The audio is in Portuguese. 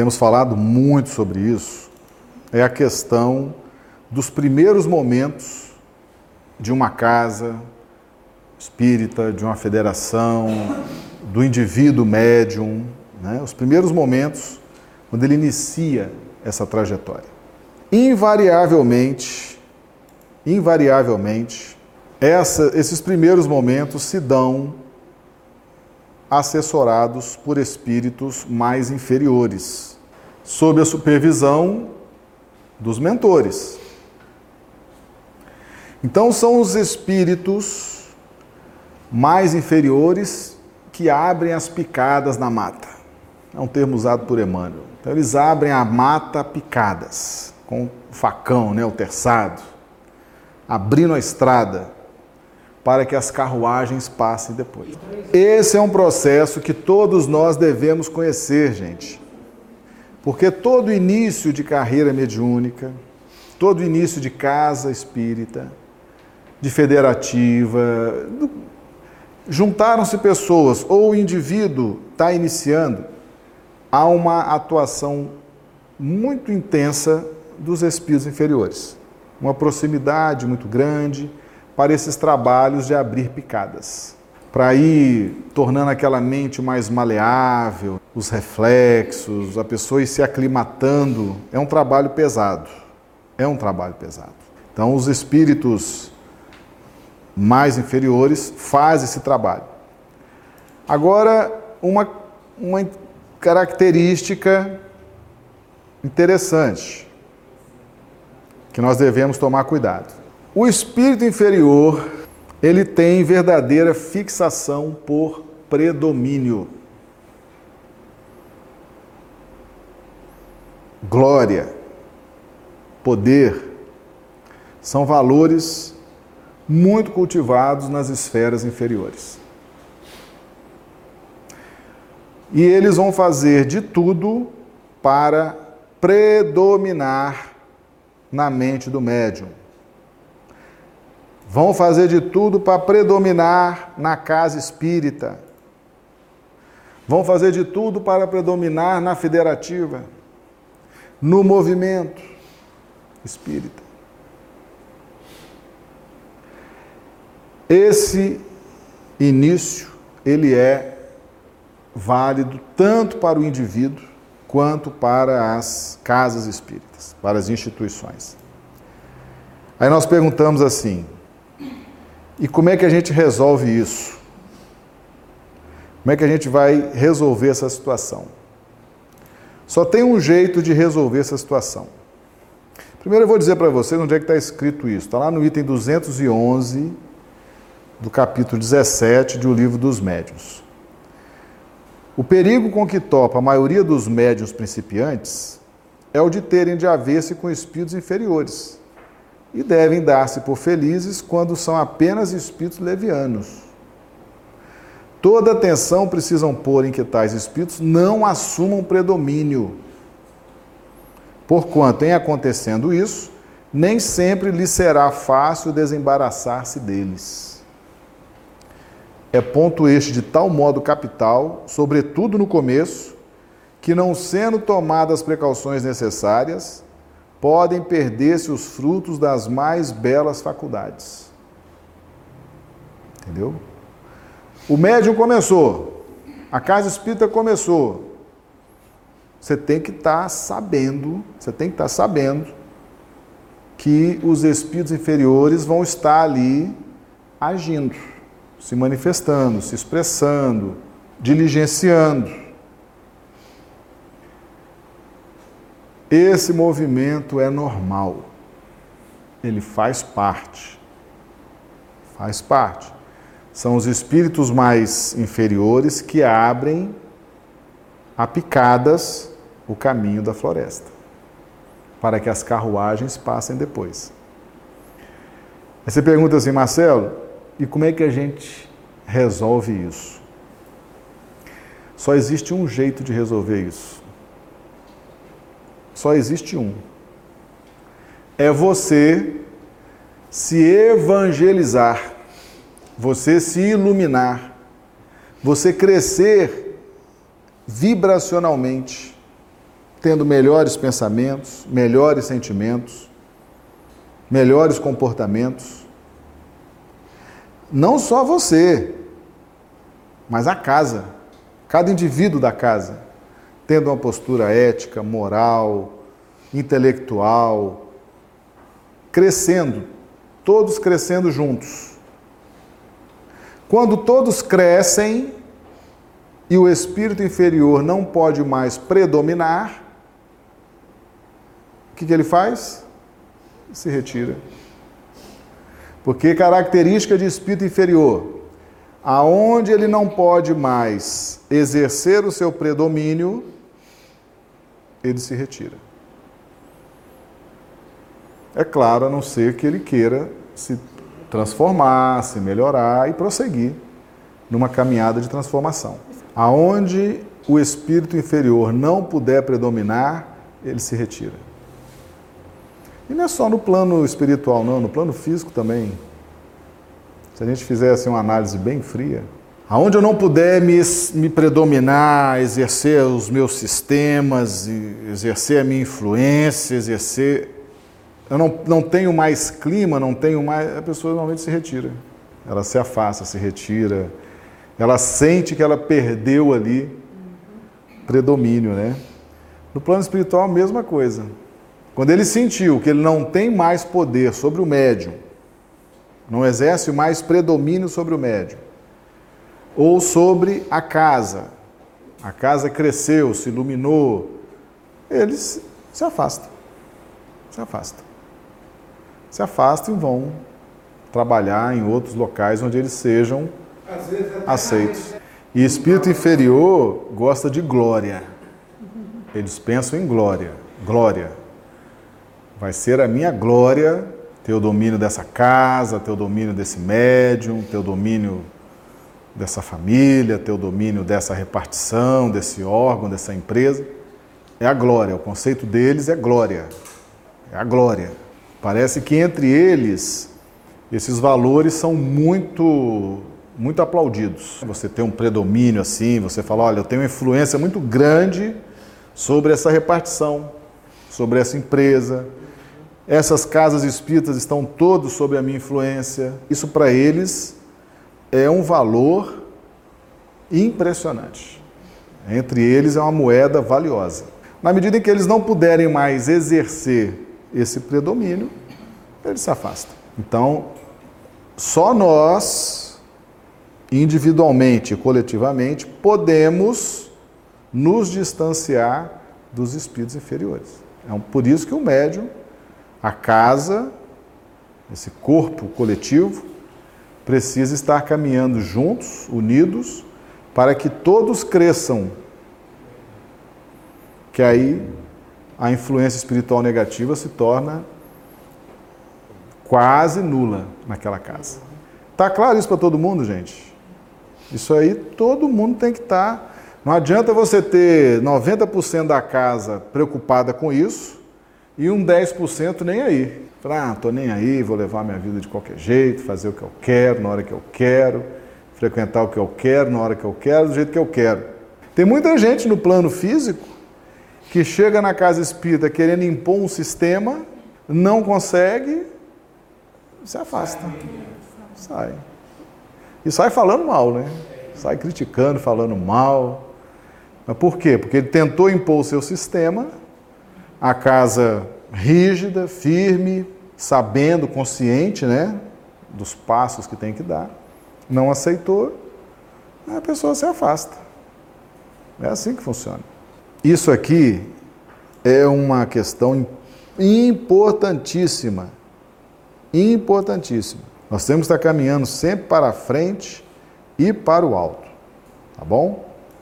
temos falado muito sobre isso, é a questão dos primeiros momentos de uma casa espírita, de uma federação, do indivíduo médium, né? os primeiros momentos quando ele inicia essa trajetória. Invariavelmente, invariavelmente, essa, esses primeiros momentos se dão assessorados por espíritos mais inferiores, sob a supervisão dos mentores. Então, são os espíritos mais inferiores que abrem as picadas na mata. É um termo usado por Emmanuel. Então, eles abrem a mata picadas, com o facão, né, o terçado, abrindo a estrada para que as carruagens passem depois. Esse é um processo que todos nós devemos conhecer, gente. Porque todo início de carreira mediúnica, todo início de casa espírita, de federativa, juntaram-se pessoas ou o indivíduo está iniciando, há uma atuação muito intensa dos espíritos inferiores, uma proximidade muito grande para esses trabalhos de abrir picadas, para ir tornando aquela mente mais maleável, os reflexos, a pessoa ir se aclimatando. É um trabalho pesado. É um trabalho pesado. Então, os espíritos mais inferiores fazem esse trabalho. Agora, uma, uma característica interessante que nós devemos tomar cuidado. O espírito inferior, ele tem verdadeira fixação por predomínio. Glória, poder, são valores muito cultivados nas esferas inferiores. E eles vão fazer de tudo para predominar na mente do médium vão fazer de tudo para predominar na casa espírita. Vão fazer de tudo para predominar na federativa, no movimento espírita. Esse início, ele é válido tanto para o indivíduo quanto para as casas espíritas, para as instituições. Aí nós perguntamos assim: e como é que a gente resolve isso? Como é que a gente vai resolver essa situação? Só tem um jeito de resolver essa situação. Primeiro eu vou dizer para vocês onde é que está escrito isso. Está lá no item 211 do capítulo 17 do Livro dos Médiuns. O perigo com que topa a maioria dos médiuns principiantes é o de terem de haver-se com espíritos inferiores e devem dar-se por felizes quando são apenas espíritos levianos. Toda atenção precisam pôr em que tais espíritos não assumam predomínio. Porquanto, em acontecendo isso, nem sempre lhe será fácil desembaraçar-se deles. É ponto este de tal modo capital, sobretudo no começo, que não sendo tomadas as precauções necessárias, podem perder-se os frutos das mais belas faculdades. Entendeu? O médium começou, a casa espírita começou. Você tem que estar tá sabendo, você tem que estar tá sabendo que os espíritos inferiores vão estar ali agindo, se manifestando, se expressando, diligenciando. Esse movimento é normal. Ele faz parte. Faz parte. São os espíritos mais inferiores que abrem a picadas o caminho da floresta, para que as carruagens passem depois. Aí você pergunta assim, Marcelo, e como é que a gente resolve isso? Só existe um jeito de resolver isso só existe um. É você se evangelizar, você se iluminar, você crescer vibracionalmente tendo melhores pensamentos, melhores sentimentos, melhores comportamentos. Não só você, mas a casa, cada indivíduo da casa, tendo uma postura ética, moral, intelectual, crescendo, todos crescendo juntos. Quando todos crescem e o espírito inferior não pode mais predominar, o que, que ele faz? Se retira. Porque característica de espírito inferior, aonde ele não pode mais exercer o seu predomínio, ele se retira. É claro, a não ser que ele queira se transformar, se melhorar e prosseguir numa caminhada de transformação. Aonde o espírito inferior não puder predominar, ele se retira. E não é só no plano espiritual, não, no plano físico também. Se a gente fizesse uma análise bem fria, aonde eu não puder me, me predominar, exercer os meus sistemas, exercer a minha influência, exercer eu não, não tenho mais clima, não tenho mais. A pessoa normalmente se retira. Ela se afasta, se retira. Ela sente que ela perdeu ali predomínio, né? No plano espiritual, a mesma coisa. Quando ele sentiu que ele não tem mais poder sobre o médium, não exerce mais predomínio sobre o médium, ou sobre a casa, a casa cresceu, se iluminou, eles se afastam. Se afastam se afastam e vão trabalhar em outros locais onde eles sejam aceitos. E espírito inferior gosta de glória. Eles pensam em glória. Glória. Vai ser a minha glória ter o domínio dessa casa, ter o domínio desse médium, ter o domínio dessa família, ter o domínio dessa repartição, desse órgão, dessa empresa. É a glória. O conceito deles é glória. É a glória. Parece que entre eles esses valores são muito muito aplaudidos. Você tem um predomínio assim, você fala, olha, eu tenho uma influência muito grande sobre essa repartição, sobre essa empresa. Essas casas espíritas estão todos sob a minha influência. Isso para eles é um valor impressionante. Entre eles é uma moeda valiosa. Na medida em que eles não puderem mais exercer esse predomínio, ele se afasta. Então, só nós, individualmente e coletivamente, podemos nos distanciar dos espíritos inferiores. É por isso que o médium, a casa, esse corpo coletivo, precisa estar caminhando juntos, unidos, para que todos cresçam. Que aí a influência espiritual negativa se torna quase nula naquela casa. Tá claro isso para todo mundo, gente? Isso aí todo mundo tem que estar. Tá. Não adianta você ter 90% da casa preocupada com isso e um 10% nem aí. Ah, tô nem aí, vou levar minha vida de qualquer jeito, fazer o que eu quero, na hora que eu quero, frequentar o que eu quero, na hora que eu quero, do jeito que eu quero. Tem muita gente no plano físico que chega na casa espírita querendo impor um sistema, não consegue, se afasta. Sai. E sai falando mal, né? Sai criticando, falando mal. Mas por quê? Porque ele tentou impor o seu sistema, a casa rígida, firme, sabendo, consciente, né? Dos passos que tem que dar. Não aceitou, a pessoa se afasta. É assim que funciona. Isso aqui é uma questão importantíssima. Importantíssima. Nós temos que estar caminhando sempre para frente e para o alto. Tá bom?